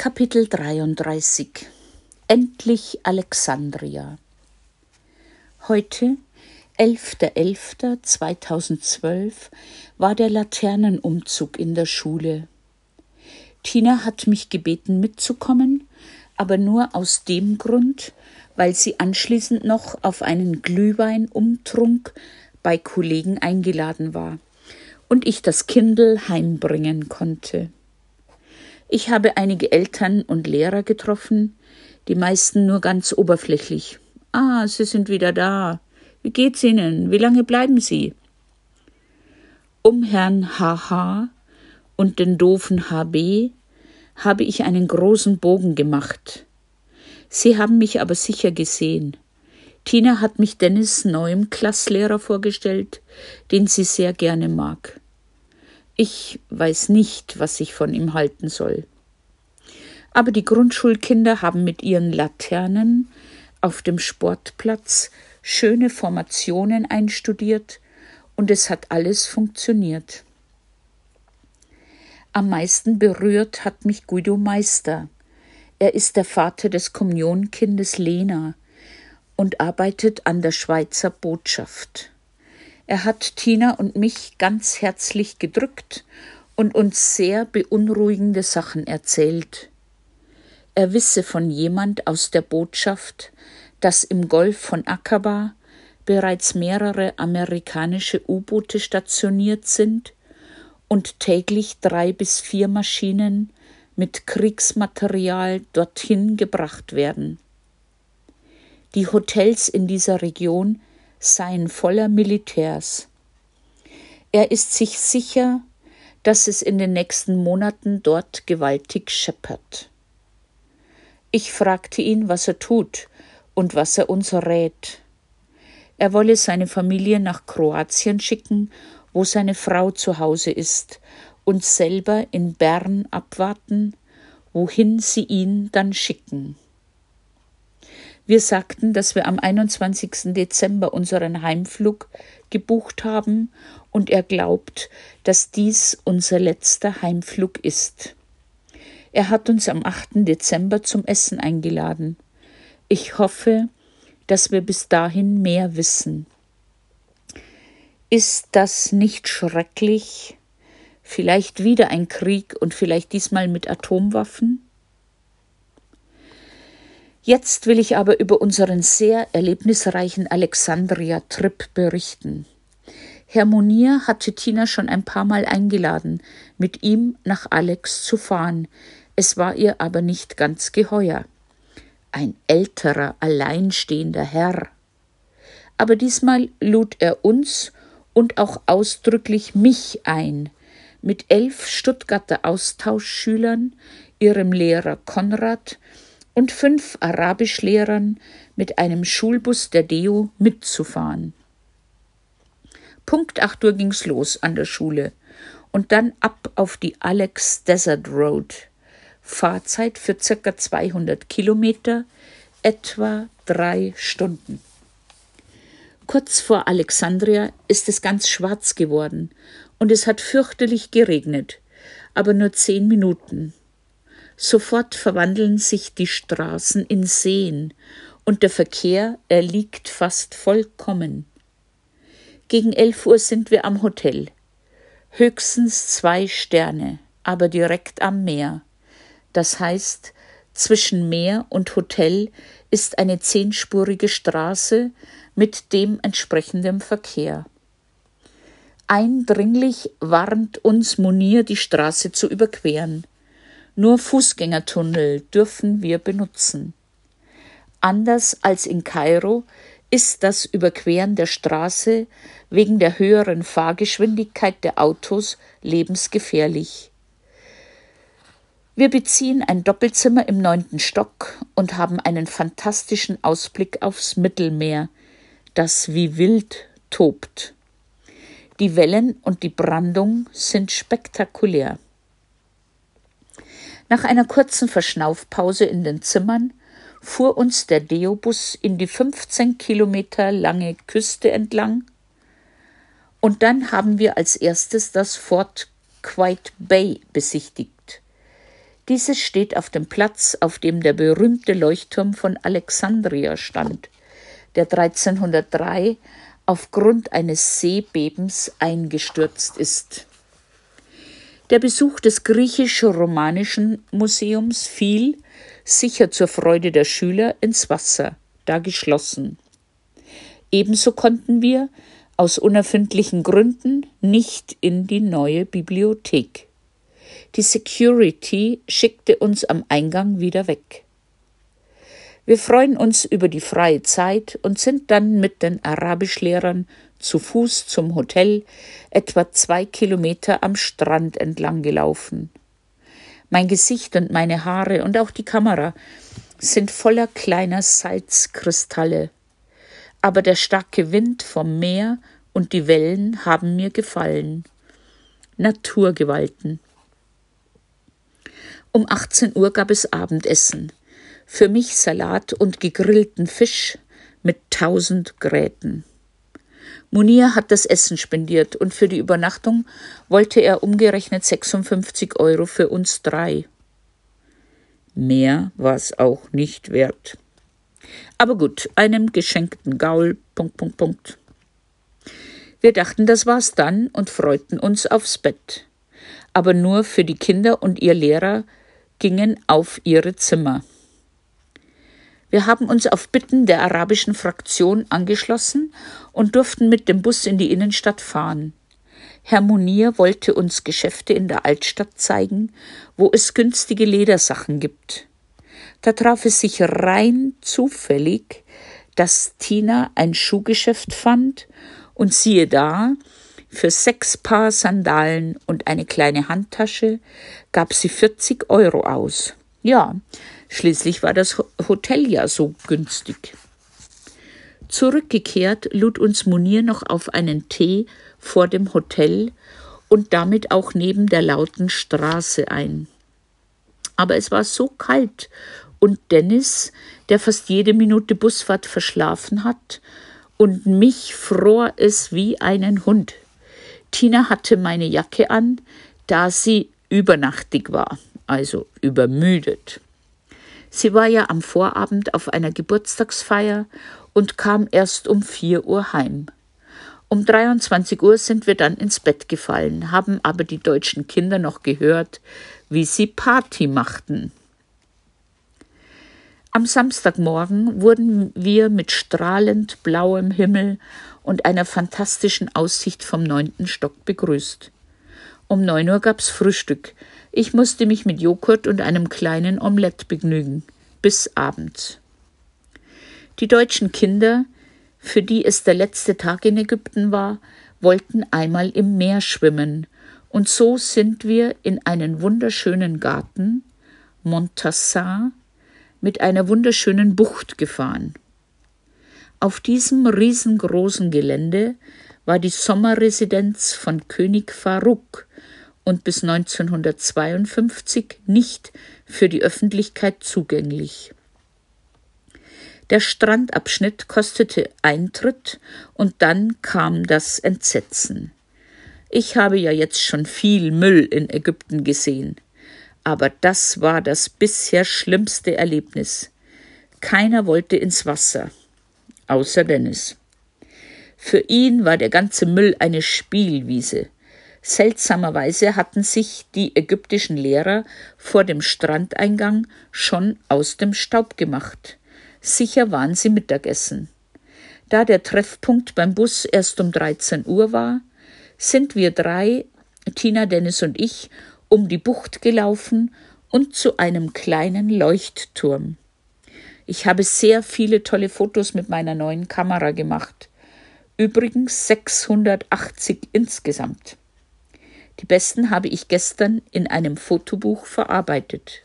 Kapitel 33 Endlich Alexandria Heute, 11.11.2012, war der Laternenumzug in der Schule. Tina hat mich gebeten mitzukommen, aber nur aus dem Grund, weil sie anschließend noch auf einen Glühweinumtrunk bei Kollegen eingeladen war und ich das Kindle heimbringen konnte. Ich habe einige Eltern und Lehrer getroffen, die meisten nur ganz oberflächlich. Ah, Sie sind wieder da. Wie geht's Ihnen? Wie lange bleiben Sie? Um Herrn HH und den doofen HB habe ich einen großen Bogen gemacht. Sie haben mich aber sicher gesehen. Tina hat mich Dennis neuem Klasslehrer vorgestellt, den sie sehr gerne mag. Ich weiß nicht, was ich von ihm halten soll. Aber die Grundschulkinder haben mit ihren Laternen auf dem Sportplatz schöne Formationen einstudiert und es hat alles funktioniert. Am meisten berührt hat mich Guido Meister. Er ist der Vater des Kommunionkindes Lena und arbeitet an der Schweizer Botschaft. Er hat Tina und mich ganz herzlich gedrückt und uns sehr beunruhigende Sachen erzählt. Er wisse von jemand aus der Botschaft, dass im Golf von Aqaba bereits mehrere amerikanische U-Boote stationiert sind und täglich drei bis vier Maschinen mit Kriegsmaterial dorthin gebracht werden. Die Hotels in dieser Region seien voller Militärs. Er ist sich sicher, dass es in den nächsten Monaten dort gewaltig scheppert. Ich fragte ihn, was er tut und was er uns rät. Er wolle seine Familie nach Kroatien schicken, wo seine Frau zu Hause ist, und selber in Bern abwarten, wohin sie ihn dann schicken. Wir sagten, dass wir am 21. Dezember unseren Heimflug gebucht haben und er glaubt, dass dies unser letzter Heimflug ist. Er hat uns am 8. Dezember zum Essen eingeladen. Ich hoffe, dass wir bis dahin mehr wissen. Ist das nicht schrecklich? Vielleicht wieder ein Krieg und vielleicht diesmal mit Atomwaffen? Jetzt will ich aber über unseren sehr erlebnisreichen Alexandria-Trip berichten. Herr Monier hatte Tina schon ein paar Mal eingeladen, mit ihm nach Alex zu fahren. Es war ihr aber nicht ganz geheuer. Ein älterer, alleinstehender Herr. Aber diesmal lud er uns und auch ausdrücklich mich ein, mit elf Stuttgarter Austauschschülern, ihrem Lehrer Konrad, und fünf Arabischlehrern mit einem Schulbus der DEO mitzufahren. Punkt 8 Uhr ging's los an der Schule und dann ab auf die Alex Desert Road. Fahrzeit für circa 200 Kilometer, etwa drei Stunden. Kurz vor Alexandria ist es ganz schwarz geworden und es hat fürchterlich geregnet, aber nur zehn Minuten. Sofort verwandeln sich die Straßen in Seen und der Verkehr erliegt fast vollkommen. Gegen elf Uhr sind wir am Hotel. Höchstens zwei Sterne, aber direkt am Meer. Das heißt, zwischen Meer und Hotel ist eine zehnspurige Straße mit dem entsprechenden Verkehr. Eindringlich warnt uns Munir, die Straße zu überqueren. Nur Fußgängertunnel dürfen wir benutzen. Anders als in Kairo ist das Überqueren der Straße wegen der höheren Fahrgeschwindigkeit der Autos lebensgefährlich. Wir beziehen ein Doppelzimmer im neunten Stock und haben einen fantastischen Ausblick aufs Mittelmeer, das wie wild tobt. Die Wellen und die Brandung sind spektakulär. Nach einer kurzen Verschnaufpause in den Zimmern fuhr uns der Deobus in die 15 Kilometer lange Küste entlang und dann haben wir als erstes das Fort Quite Bay besichtigt. Dieses steht auf dem Platz, auf dem der berühmte Leuchtturm von Alexandria stand, der 1303 aufgrund eines Seebebens eingestürzt ist. Der Besuch des griechisch-romanischen Museums fiel, sicher zur Freude der Schüler, ins Wasser, da geschlossen. Ebenso konnten wir, aus unerfindlichen Gründen, nicht in die neue Bibliothek. Die Security schickte uns am Eingang wieder weg. Wir freuen uns über die freie Zeit und sind dann mit den Arabischlehrern zu Fuß zum Hotel etwa zwei Kilometer am Strand entlang gelaufen. Mein Gesicht und meine Haare und auch die Kamera sind voller kleiner Salzkristalle. Aber der starke Wind vom Meer und die Wellen haben mir gefallen. Naturgewalten. Um 18 Uhr gab es Abendessen. Für mich Salat und gegrillten Fisch mit tausend Gräten. Munir hat das Essen spendiert und für die Übernachtung wollte er umgerechnet 56 Euro für uns drei. Mehr war es auch nicht wert. Aber gut, einem geschenkten Gaul. Punkt, Punkt, Punkt. Wir dachten, das war's dann und freuten uns aufs Bett. Aber nur für die Kinder und ihr Lehrer gingen auf ihre Zimmer. Wir haben uns auf Bitten der arabischen Fraktion angeschlossen und durften mit dem Bus in die Innenstadt fahren. Herr Munir wollte uns Geschäfte in der Altstadt zeigen, wo es günstige Ledersachen gibt. Da traf es sich rein zufällig, dass Tina ein Schuhgeschäft fand und siehe da, für sechs Paar Sandalen und eine kleine Handtasche gab sie 40 Euro aus. Ja, Schließlich war das Hotel ja so günstig. Zurückgekehrt lud uns Munir noch auf einen Tee vor dem Hotel und damit auch neben der lauten Straße ein. Aber es war so kalt und Dennis, der fast jede Minute Busfahrt verschlafen hat, und mich fror es wie einen Hund. Tina hatte meine Jacke an, da sie übernachtig war, also übermüdet. Sie war ja am Vorabend auf einer Geburtstagsfeier und kam erst um vier Uhr heim. Um 23 Uhr sind wir dann ins Bett gefallen, haben aber die deutschen Kinder noch gehört, wie sie Party machten. Am Samstagmorgen wurden wir mit strahlend blauem Himmel und einer fantastischen Aussicht vom neunten Stock begrüßt. Um neun Uhr gab's Frühstück, ich musste mich mit Joghurt und einem kleinen Omelett begnügen, bis abends. Die deutschen Kinder, für die es der letzte Tag in Ägypten war, wollten einmal im Meer schwimmen, und so sind wir in einen wunderschönen Garten, Montassin, mit einer wunderschönen Bucht gefahren. Auf diesem riesengroßen Gelände war die Sommerresidenz von König Farouk, und bis 1952 nicht für die Öffentlichkeit zugänglich. Der Strandabschnitt kostete Eintritt und dann kam das Entsetzen. Ich habe ja jetzt schon viel Müll in Ägypten gesehen, aber das war das bisher schlimmste Erlebnis. Keiner wollte ins Wasser, außer Dennis. Für ihn war der ganze Müll eine Spielwiese. Seltsamerweise hatten sich die ägyptischen Lehrer vor dem Strandeingang schon aus dem Staub gemacht. Sicher waren sie Mittagessen. Da der Treffpunkt beim Bus erst um 13 Uhr war, sind wir drei, Tina, Dennis und ich, um die Bucht gelaufen und zu einem kleinen Leuchtturm. Ich habe sehr viele tolle Fotos mit meiner neuen Kamera gemacht. Übrigens 680 insgesamt. Die besten habe ich gestern in einem Fotobuch verarbeitet.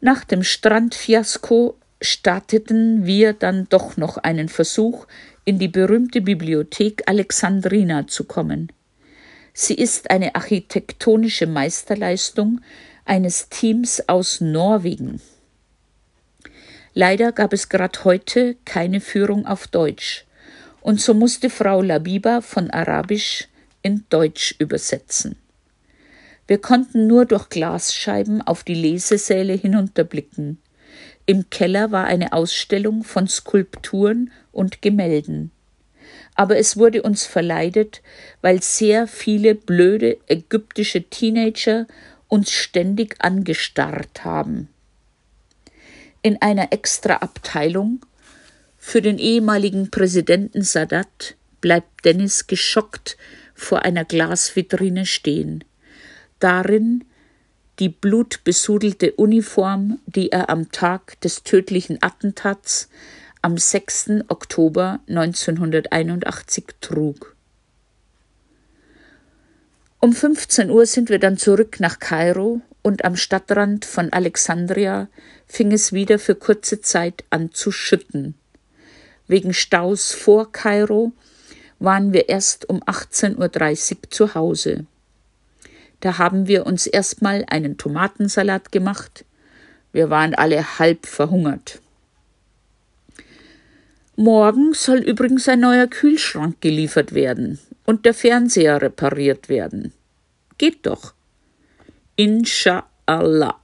Nach dem Strandfiasko starteten wir dann doch noch einen Versuch, in die berühmte Bibliothek Alexandrina zu kommen. Sie ist eine architektonische Meisterleistung eines Teams aus Norwegen. Leider gab es gerade heute keine Führung auf Deutsch, und so musste Frau Labiba von Arabisch in Deutsch übersetzen. Wir konnten nur durch Glasscheiben auf die Lesesäle hinunterblicken. Im Keller war eine Ausstellung von Skulpturen und Gemälden. Aber es wurde uns verleidet, weil sehr viele blöde ägyptische Teenager uns ständig angestarrt haben. In einer extra Abteilung für den ehemaligen Präsidenten Sadat bleibt Dennis geschockt vor einer Glasvitrine stehen. Darin die blutbesudelte Uniform, die er am Tag des tödlichen Attentats am 6. Oktober 1981 trug. Um 15 Uhr sind wir dann zurück nach Kairo und am Stadtrand von Alexandria fing es wieder für kurze Zeit an zu schütten. Wegen Staus vor Kairo waren wir erst um 18.30 Uhr zu Hause. Da haben wir uns erstmal einen Tomatensalat gemacht. Wir waren alle halb verhungert. Morgen soll übrigens ein neuer Kühlschrank geliefert werden und der Fernseher repariert werden. Geht doch. Inshallah.